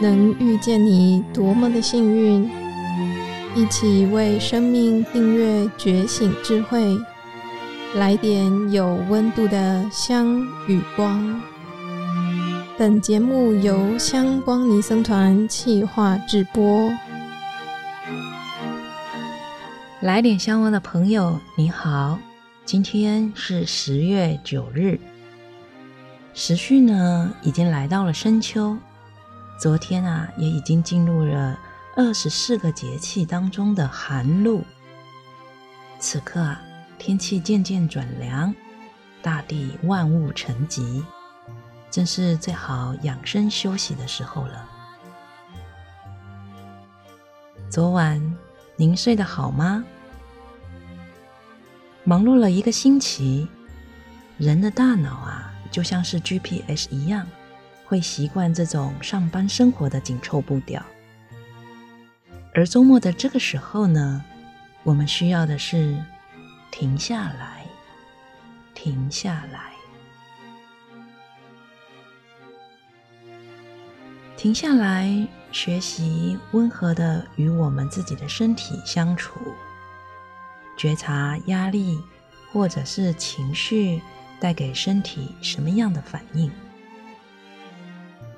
能遇见你多么的幸运！一起为生命订阅觉醒智慧，来点有温度的香与光。本节目由香光尼僧团企划制播。来点香温的朋友，你好，今天是十月九日。时序呢，已经来到了深秋。昨天啊，也已经进入了二十四个节气当中的寒露。此刻啊，天气渐渐转凉，大地万物沉寂，正是最好养生休息的时候了。昨晚您睡得好吗？忙碌了一个星期，人的大脑啊。就像是 GPS 一样，会习惯这种上班生活的紧凑步调。而周末的这个时候呢，我们需要的是停下来，停下来，停下来，学习温和的与我们自己的身体相处，觉察压力或者是情绪。带给身体什么样的反应？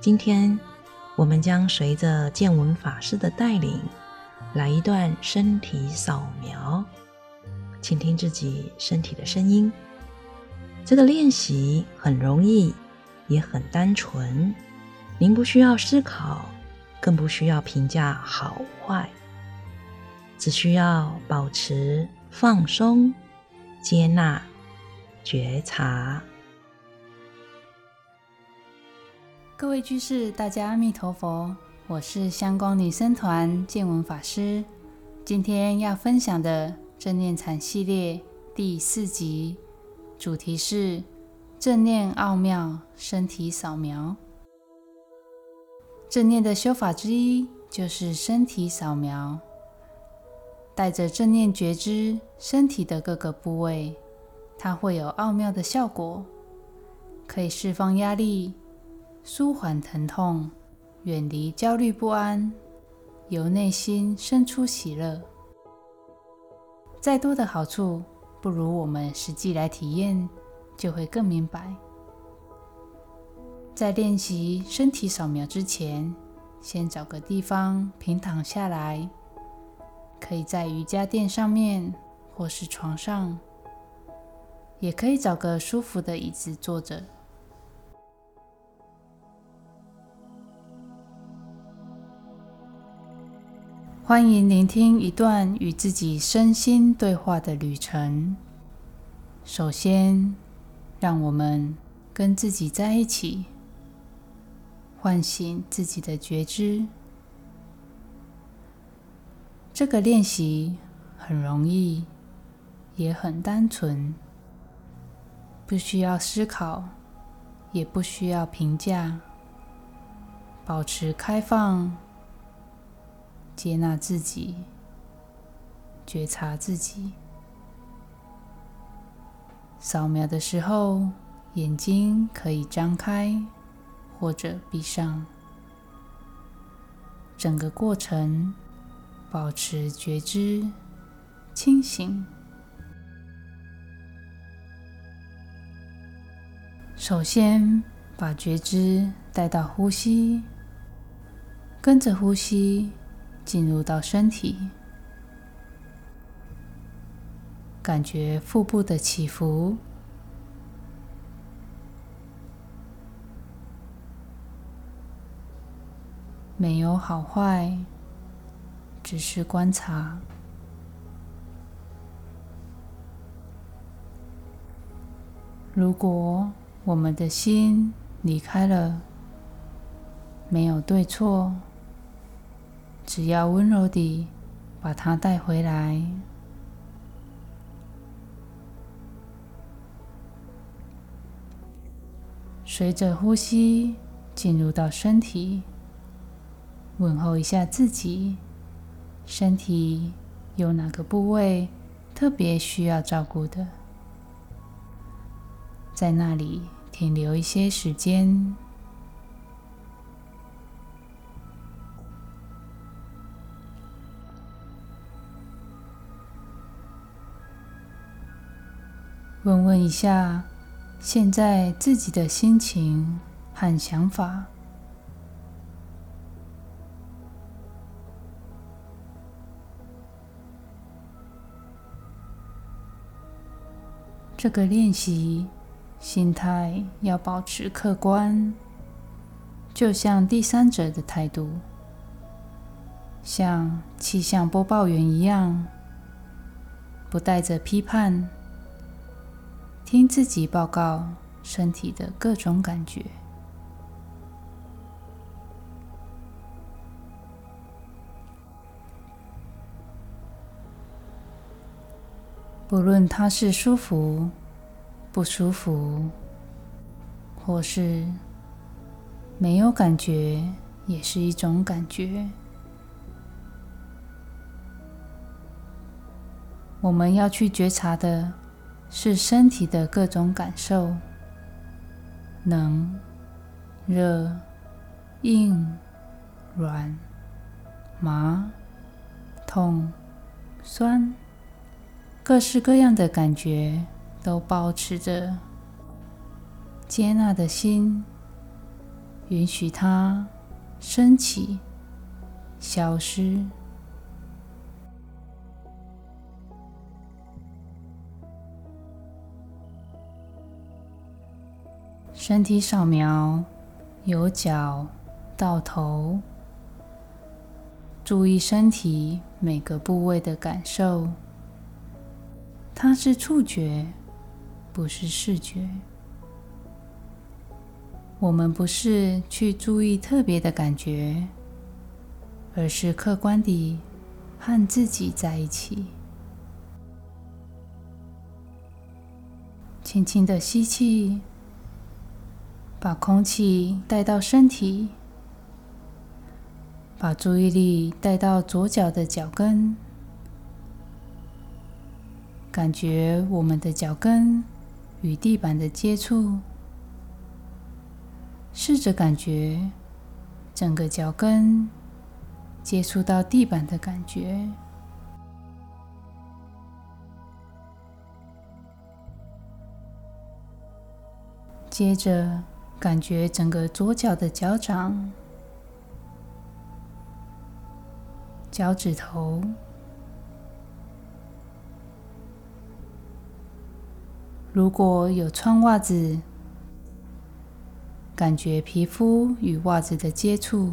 今天我们将随着见闻法师的带领，来一段身体扫描，倾听自己身体的声音。这个练习很容易，也很单纯。您不需要思考，更不需要评价好坏，只需要保持放松、接纳。觉察，各位居士，大家阿弥陀佛，我是香光女僧团见闻法师。今天要分享的正念禅系列第四集，主题是正念奥妙身体扫描。正念的修法之一就是身体扫描，带着正念觉知身体的各个部位。它会有奥妙的效果，可以释放压力、舒缓疼痛、远离焦虑不安，由内心生出喜乐。再多的好处，不如我们实际来体验，就会更明白。在练习身体扫描之前，先找个地方平躺下来，可以在瑜伽垫上面，或是床上。也可以找个舒服的椅子坐着。欢迎聆听一段与自己身心对话的旅程。首先，让我们跟自己在一起，唤醒自己的觉知。这个练习很容易，也很单纯。不需要思考，也不需要评价，保持开放，接纳自己，觉察自己。扫描的时候，眼睛可以张开或者闭上，整个过程保持觉知、清醒。首先，把觉知带到呼吸，跟着呼吸进入到身体，感觉腹部的起伏，没有好坏，只是观察。如果我们的心离开了，没有对错，只要温柔地把它带回来，随着呼吸进入到身体，问候一下自己，身体有哪个部位特别需要照顾的？在那里停留一些时间，问问一下，现在自己的心情和想法。这个练习，心态要保持客观，就像第三者的态度，像气象播报员一样，不带着批判，听自己报告身体的各种感觉。不论它是舒服、不舒服，或是没有感觉，也是一种感觉。我们要去觉察的是身体的各种感受：冷、热、硬、软、麻、痛、酸。各式各样的感觉，都保持着接纳的心，允许它升起、消失。身体扫描，由脚到头，注意身体每个部位的感受。它是触觉，不是视觉。我们不是去注意特别的感觉，而是客观地和自己在一起。轻轻的吸气，把空气带到身体，把注意力带到左脚的脚跟。感觉我们的脚跟与地板的接触，试着感觉整个脚跟接触到地板的感觉。接着感觉整个左脚的脚掌、脚趾头。如果有穿袜子，感觉皮肤与袜子的接触；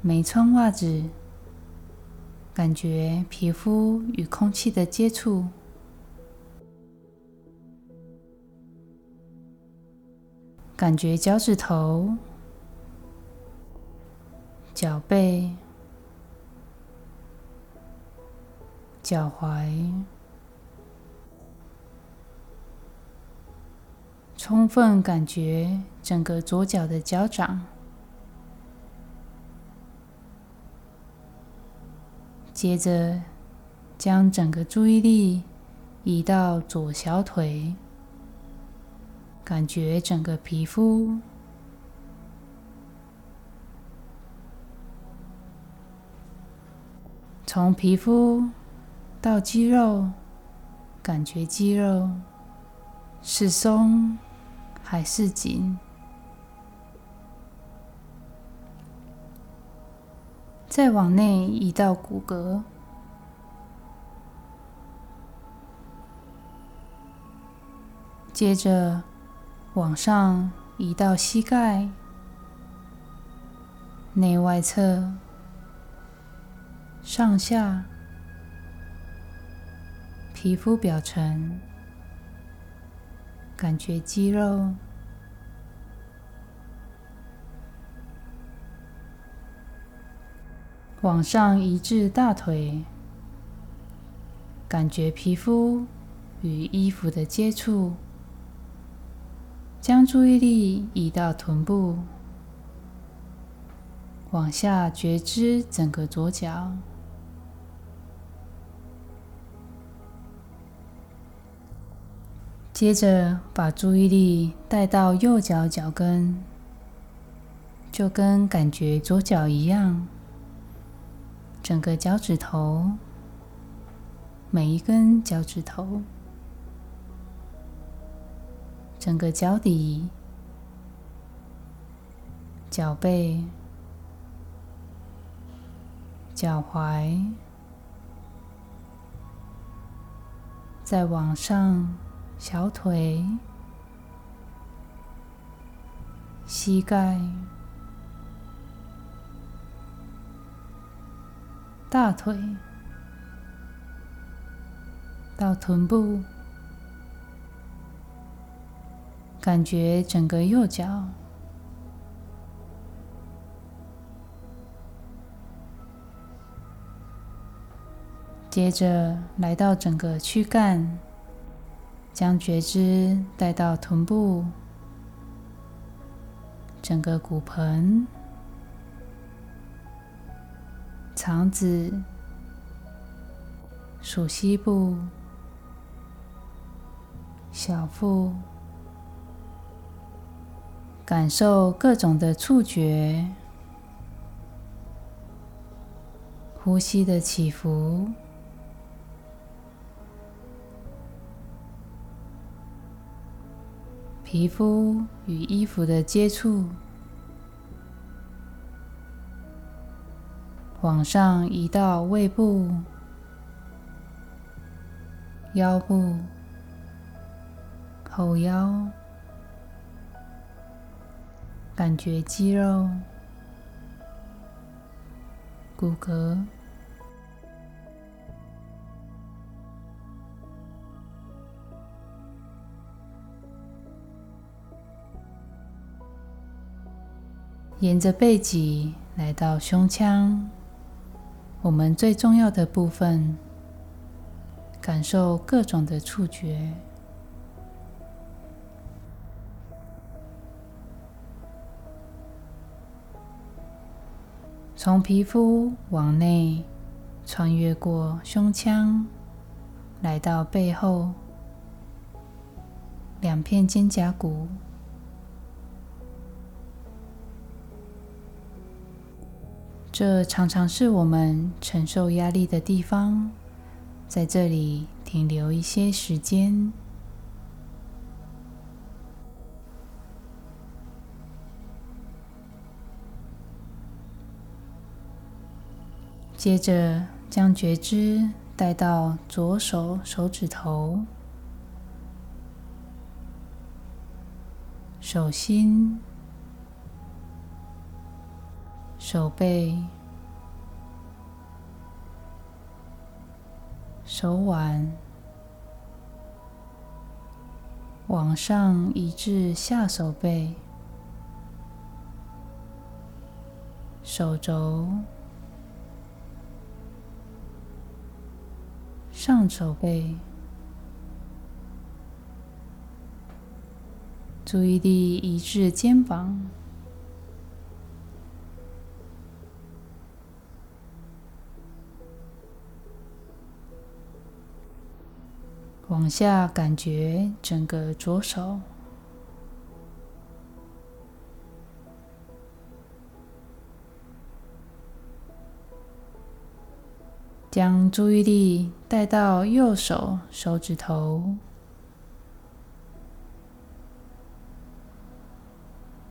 没穿袜子，感觉皮肤与空气的接触。感觉脚趾头、脚背、脚踝。充分感觉整个左脚的脚掌，接着将整个注意力移到左小腿，感觉整个皮肤，从皮肤到肌肉，感觉肌肉是松。还是紧，再往内移到骨骼，接着往上移到膝盖、内外侧、上下、皮肤表层。感觉肌肉往上移至大腿，感觉皮肤与衣服的接触，将注意力移到臀部，往下觉知整个左脚。接着把注意力带到右脚脚跟，就跟感觉左脚一样，整个脚趾头，每一根脚趾头，整个脚底、脚背、脚踝，再往上，小腿、膝盖、大腿，到臀部。感觉整个右脚，接着来到整个躯干，将觉知带到臀部、整个骨盆、肠子、属膝部、小腹。感受各种的触觉，呼吸的起伏，皮肤与衣服的接触，往上移到胃部、腰部、后腰。感觉肌肉、骨骼，沿着背脊来到胸腔，我们最重要的部分，感受各种的触觉。从皮肤往内穿越过胸腔，来到背后两片肩胛骨，这常常是我们承受压力的地方，在这里停留一些时间。接着，将觉知带到左手手指头、手心、手背、手腕，往上移至下手背、手肘。上手背，注意力移至肩膀，往下感觉整个左手。将注意力带到右手手指头、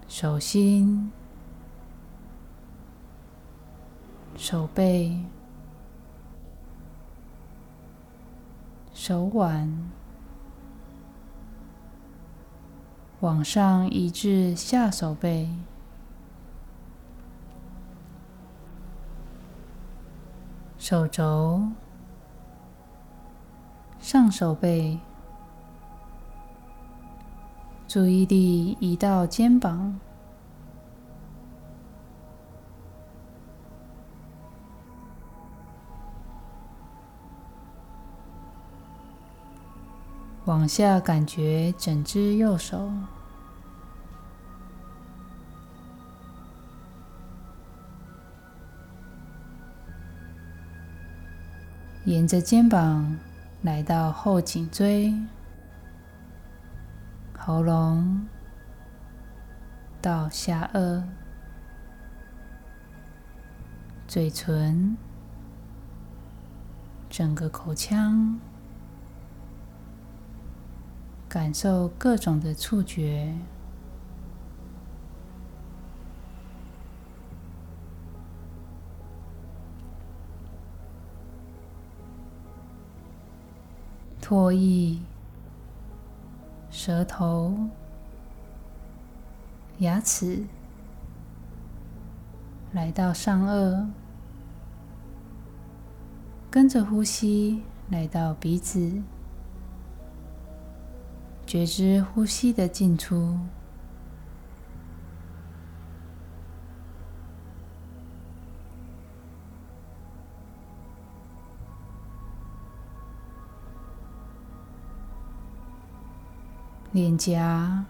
手心、手背、手腕，往上移至下手背。手肘、上手背，注意力移到肩膀，往下感觉整只右手。沿着肩膀来到后颈椎、喉咙。到下颚、嘴唇、整个口腔、感受各种的触觉。唾液、舌头、牙齿，来到上颚，跟着呼吸来到鼻子，觉知呼吸的进出。脸颊、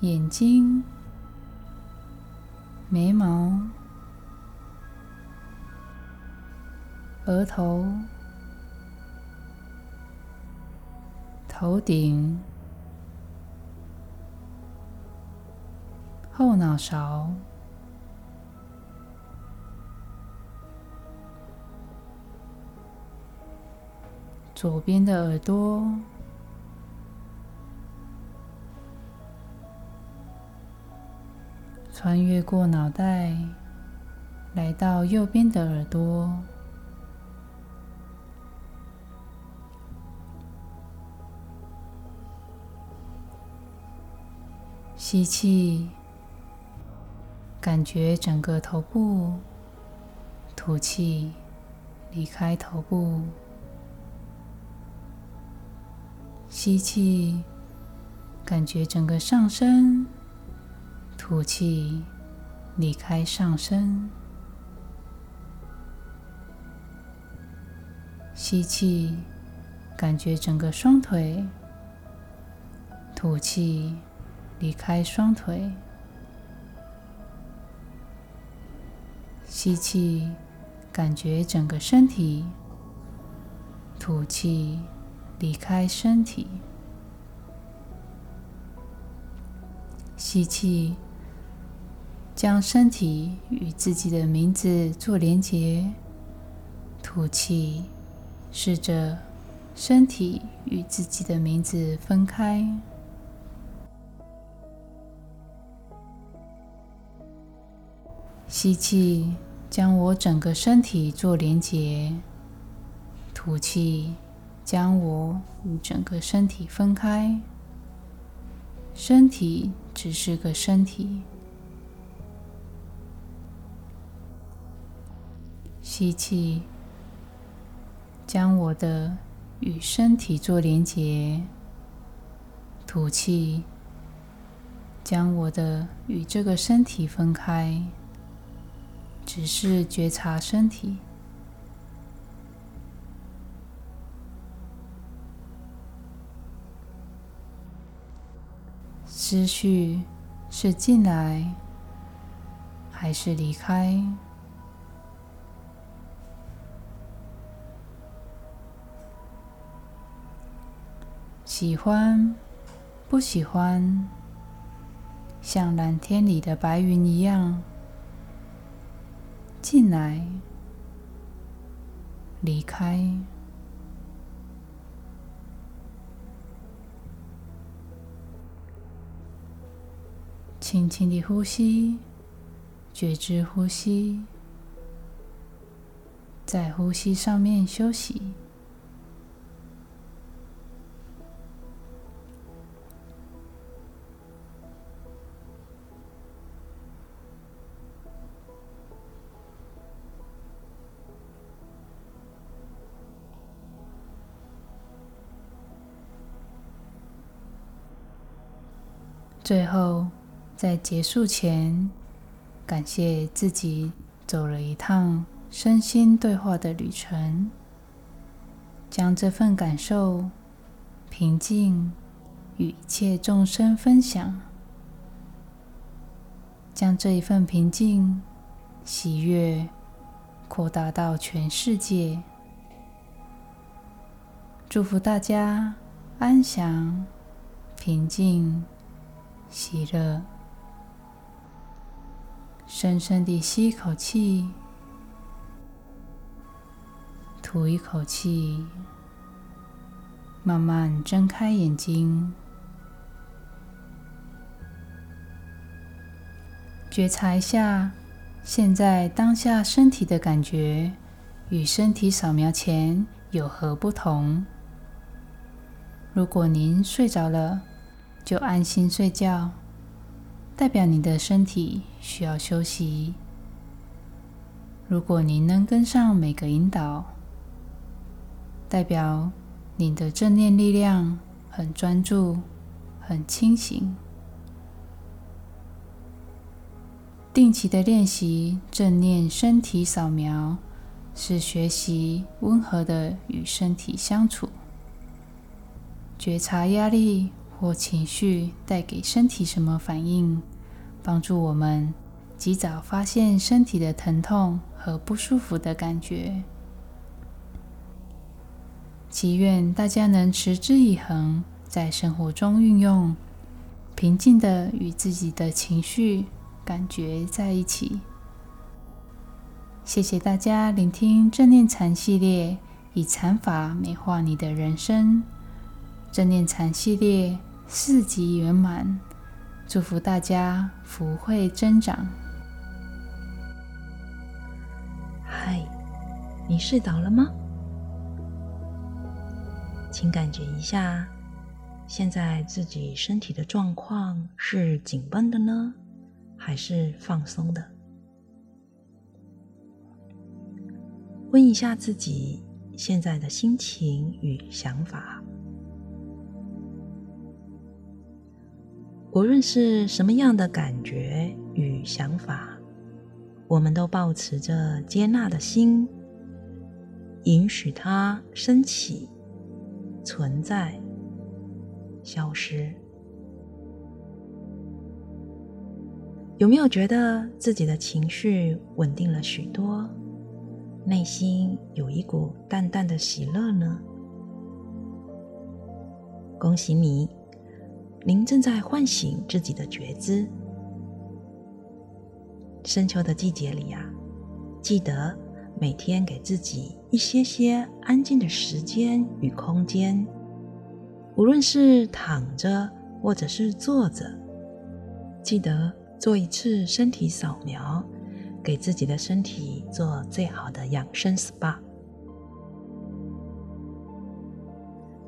眼睛、眉毛、额头、头顶、后脑勺、左边的耳朵。穿越过脑袋，来到右边的耳朵，吸气，感觉整个头部；吐气，离开头部。吸气，感觉整个上身。吐气，离开上身；吸气，感觉整个双腿；吐气，离开双腿；吸气，感觉整个身体；吐气，离开身体；吸气。将身体与自己的名字做连结，吐气，试着身体与自己的名字分开。吸气，将我整个身体做连结，吐气，将我与整个身体分开。身体只是个身体。吸气，将我的与身体做连结；吐气，将我的与这个身体分开。只是觉察身体，思绪是进来还是离开？喜欢，不喜欢，像蓝天里的白云一样进来、离开。轻轻的呼吸，觉知呼吸，在呼吸上面休息。最后，在结束前，感谢自己走了一趟身心对话的旅程，将这份感受、平静与一切众生分享，将这一份平静、喜悦扩大到全世界。祝福大家安详、平静。喜乐，深深地吸一口气，吐一口气，慢慢睁开眼睛，觉察一下现在当下身体的感觉与身体扫描前有何不同。如果您睡着了，就安心睡觉，代表你的身体需要休息。如果您能跟上每个引导，代表你的正念力量很专注、很清醒。定期的练习正念身体扫描，是学习温和的与身体相处。觉察压力或情绪带给身体什么反应，帮助我们及早发现身体的疼痛和不舒服的感觉。祈愿大家能持之以恒，在生活中运用，平静的与自己的情绪感觉在一起。谢谢大家聆听正念禅系列，以禅法美化你的人生。正念禅系列四集圆满，祝福大家福慧增长。嗨，你睡着了吗？请感觉一下，现在自己身体的状况是紧绷的呢，还是放松的？问一下自己现在的心情与想法。无论是什么样的感觉与想法，我们都保持着接纳的心，允许它升起、存在、消失。有没有觉得自己的情绪稳定了许多，内心有一股淡淡的喜乐呢？恭喜你！您正在唤醒自己的觉知。深秋的季节里呀，记得每天给自己一些些安静的时间与空间，无论是躺着或者是坐着，记得做一次身体扫描，给自己的身体做最好的养生 SPA。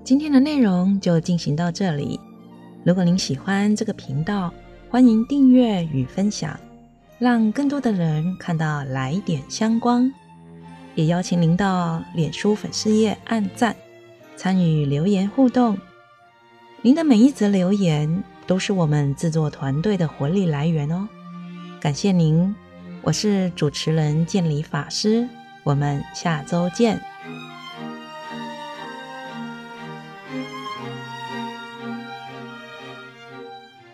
今天的内容就进行到这里。如果您喜欢这个频道，欢迎订阅与分享，让更多的人看到来点香光。也邀请您到脸书粉丝页按赞，参与留言互动。您的每一则留言都是我们制作团队的活力来源哦。感谢您，我是主持人建理法师，我们下周见。